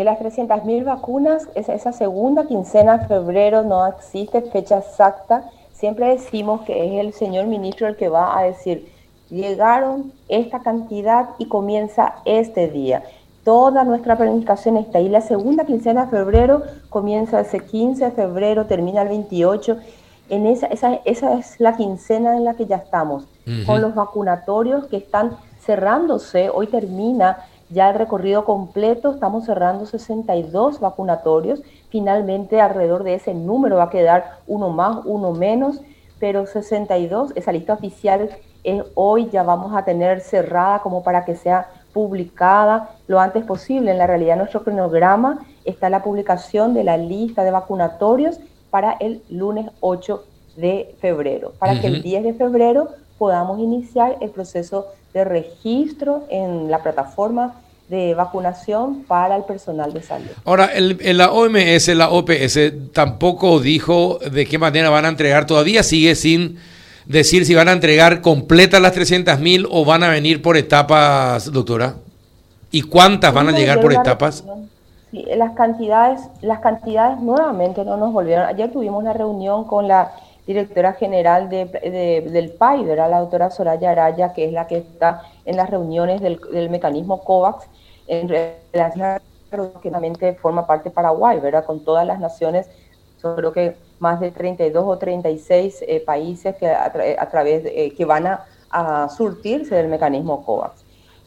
De las 300.000 vacunas, esa, esa segunda quincena de febrero no existe fecha exacta. Siempre decimos que es el señor ministro el que va a decir, llegaron esta cantidad y comienza este día. Toda nuestra planificación está ahí. La segunda quincena de febrero comienza ese 15 de febrero, termina el 28. En esa, esa, esa es la quincena en la que ya estamos, con los vacunatorios que están cerrándose. Hoy termina ya el recorrido completo, estamos cerrando 62 vacunatorios. Finalmente, alrededor de ese número va a quedar uno más, uno menos, pero 62, esa lista oficial es hoy ya vamos a tener cerrada como para que sea publicada lo antes posible. En la realidad, nuestro cronograma está la publicación de la lista de vacunatorios para el lunes 8 de febrero, para que el 10 de febrero podamos iniciar el proceso de registro en la plataforma de vacunación para el personal de salud. Ahora, el, la OMS, la OPS, tampoco dijo de qué manera van a entregar, todavía sigue sin decir si van a entregar completas las 300.000 o van a venir por etapas, doctora? ¿Y cuántas van a llegar por etapas? Sí, las cantidades, las cantidades nuevamente no nos volvieron. Ayer tuvimos una reunión con la directora general de, del PAI, la doctora Soraya Araya, que es la que está en las reuniones del, mecanismo COVAX, en relación que forma parte Paraguay, ¿verdad? Con todas las naciones, yo creo que más de 32 o 36 eh, países que a, través eh, que van a, surtirse del mecanismo COVAX.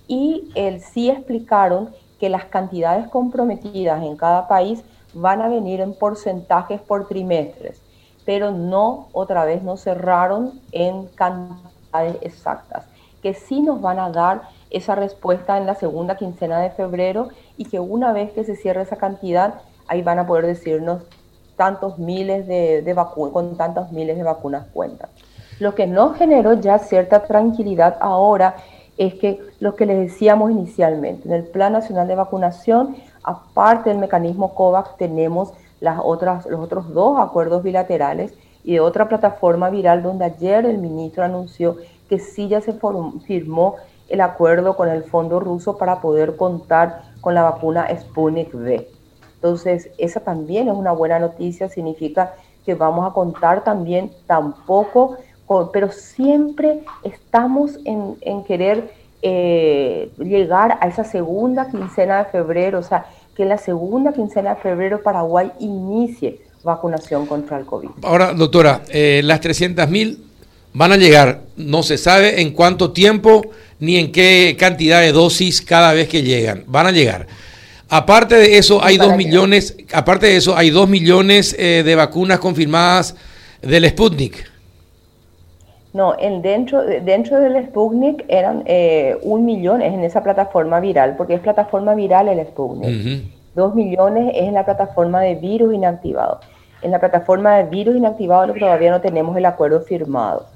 Y el, sí explicaron que las cantidades comprometidas en cada país van a venir en porcentajes por trimestres, pero no, otra vez, no cerraron en cantidades exactas, que sí nos van a dar esa respuesta en la segunda quincena de febrero y que una vez que se cierre esa cantidad, ahí van a poder decirnos tantos miles de, vacunas, con tantos miles de vacunas cuentan. Lo que no generó ya cierta tranquilidad ahora es que lo que les decíamos inicialmente, en el Plan Nacional de Vacunación, aparte del mecanismo COVAX, tenemos las otras, los otros dos acuerdos bilaterales y de otra plataforma viral donde ayer el ministro anunció que sí ya se firmó el acuerdo con el fondo ruso para poder contar con la vacuna Sputnik V. Entonces, esa también es una buena noticia, significa que vamos a contar también tampoco, pero siempre estamos en, querer eh, llegar a esa segunda quincena de febrero, o sea, que la segunda quincena de febrero Paraguay inicie vacunación contra el COVID. Ahora, doctora, eh, las 300 mil van a llegar, no se sabe en cuánto tiempo ni en qué cantidad de dosis cada vez que llegan, van a llegar. Aparte de eso, hay dos millones, aparte de eso, hay dos millones eh, de vacunas confirmadas del Sputnik. No, en dentro, dentro del Sputnik eran eh, un millón, es en esa plataforma viral, porque es plataforma viral el Sputnik. Dos millones es en la plataforma de virus inactivado. En la plataforma de virus inactivado lo que todavía no tenemos el acuerdo firmado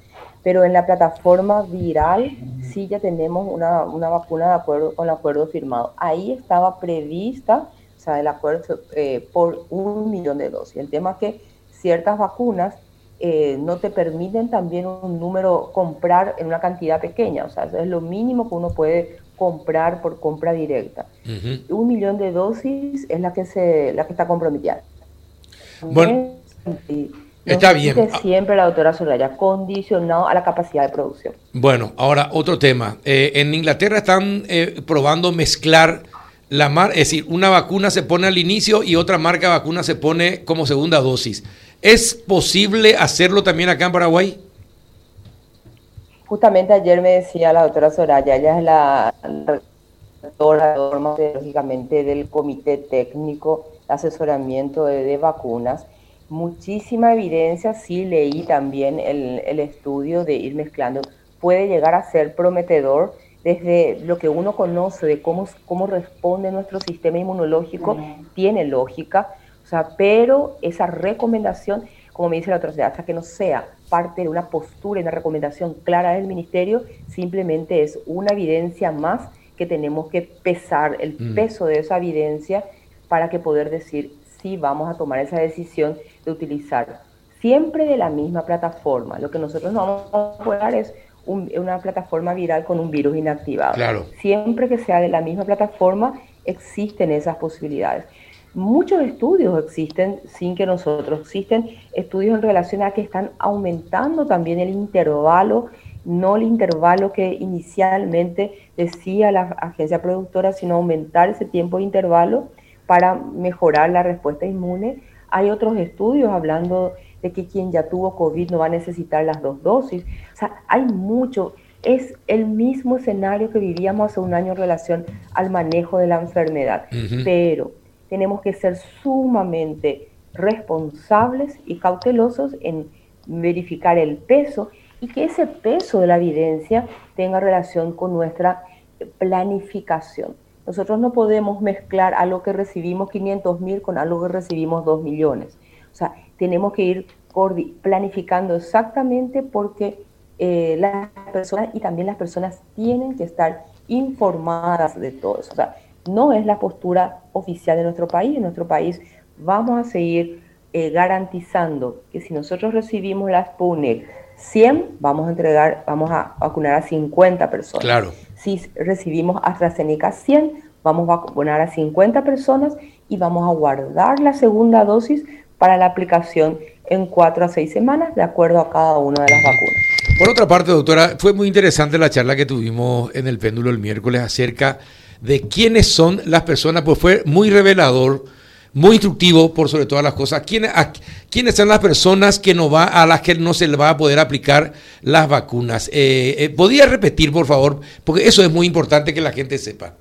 pero en la plataforma viral sí ya tenemos una, vacuna de acuerdo con el acuerdo firmado. Ahí estaba prevista, o sea, el acuerdo eh, por un millón de dosis. El tema es que ciertas vacunas eh, no te permiten también un número comprar en una cantidad pequeña, o sea, eso es lo mínimo que uno puede comprar por compra directa. Un millón de dosis es la que se la que está comprometida. Bueno. Está bien. Siempre la doctora Soraya, condicionado a la capacidad de producción. Bueno, ahora otro tema. Eh, en Inglaterra están eh, probando mezclar la mar, es decir, una vacuna se pone al inicio y otra marca de vacuna se pone como segunda dosis. ¿Es posible hacerlo también acá en Paraguay? Justamente ayer me decía la doctora Soraya, ella es la doctora lógicamente del comité técnico de asesoramiento de vacunas. Muchísima evidencia, sí leí también el, estudio de ir mezclando, puede llegar a ser prometedor desde lo que uno conoce de cómo, cómo responde nuestro sistema inmunológico, tiene lógica, o sea, pero esa recomendación, como me dice la otra, hasta que no sea parte de una postura y una recomendación clara del ministerio, simplemente es una evidencia más que tenemos que pesar el mm. peso de esa evidencia para que poder decir si vamos a tomar esa decisión de utilizar siempre de la misma plataforma. Lo que nosotros no vamos a poder es una plataforma viral con un virus inactivado. Claro. Siempre que sea de la misma plataforma existen esas posibilidades. Muchos estudios existen sin que nosotros, existen estudios en relación a que están aumentando también el intervalo, no el intervalo que inicialmente decía la agencia productora, sino aumentar ese tiempo de intervalo para mejorar la respuesta inmune. Hay otros estudios hablando de que quien ya tuvo COVID no va a necesitar las dos dosis. O sea, hay mucho. Es el mismo escenario que vivíamos hace un año en relación al manejo de la enfermedad. Pero tenemos que ser sumamente responsables y cautelosos en verificar el peso y que ese peso de la evidencia tenga relación con nuestra planificación. Nosotros no podemos mezclar algo que recibimos 500 mil con algo que recibimos 2 millones. O sea, tenemos que ir planificando exactamente porque eh, las personas y también las personas tienen que estar informadas de todo eso. O sea, no es la postura oficial de nuestro país. En nuestro país vamos a seguir eh, garantizando que si nosotros recibimos la Sputnik 100, vamos a entregar, vamos a vacunar a 50 personas. Claro. Si recibimos AstraZeneca 100, vamos a vacunar a 50 personas y vamos a guardar la segunda dosis para la aplicación en 4 a 6 semanas, de acuerdo a cada una de las vacunas. Por otra parte, doctora, fue muy interesante la charla que tuvimos en el péndulo el miércoles acerca de quiénes son las personas, pues fue muy revelador, muy instructivo por sobre todas las cosas. ¿Quiénes, quiénes son las personas que no va, a las que no se le va a poder aplicar las vacunas? Eh, eh, ¿Podría repetir, por favor? Porque eso es muy importante que la gente sepa.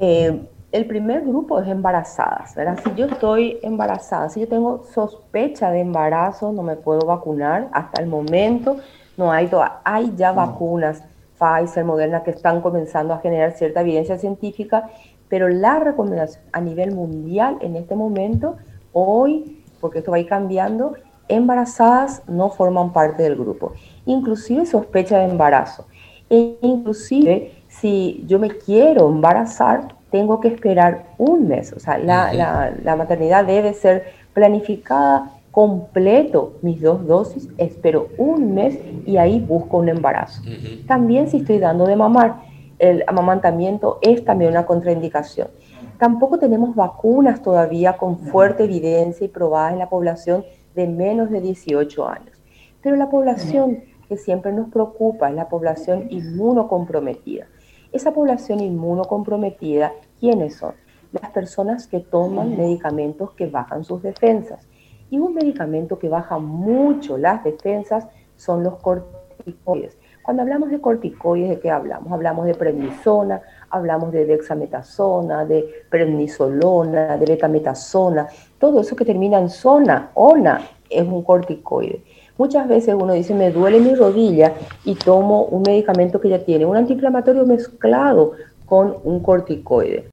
Eh, el primer grupo es embarazadas, ¿verdad? Si yo estoy embarazada, si yo tengo sospecha de embarazo, no me puedo vacunar. Hasta el momento no hay, hay ya vacunas Pfizer, Moderna, que están comenzando a generar cierta evidencia científica, pero la recomendación a nivel mundial en este momento, hoy, porque esto va a ir cambiando, embarazadas no forman parte del grupo, inclusive sospecha de embarazo. E inclusive si yo me quiero embarazar, tengo que esperar un mes, o sea, la, la maternidad debe ser planificada completo mis dos dosis, espero un mes y ahí busco un embarazo. También si estoy dando de mamar, el amamantamiento es también una contraindicación. Tampoco tenemos vacunas todavía con fuerte evidencia y probadas en la población de menos de 18 años. Pero la población que siempre nos preocupa es la población inmunocomprometida. Esa población inmunocomprometida, ¿quiénes son? Las personas que toman medicamentos que bajan sus defensas y un medicamento que baja mucho las defensas son los corticoides. Cuando hablamos de corticoides, ¿de qué hablamos? Hablamos de prednisona, hablamos de dexametasona, de prednisolona, de betametasona, todo eso que termina en zona, ona, es un corticoide. Muchas veces uno dice, me duele mi rodilla y tomo un medicamento que ya tiene un antiinflamatorio mezclado con un corticoide.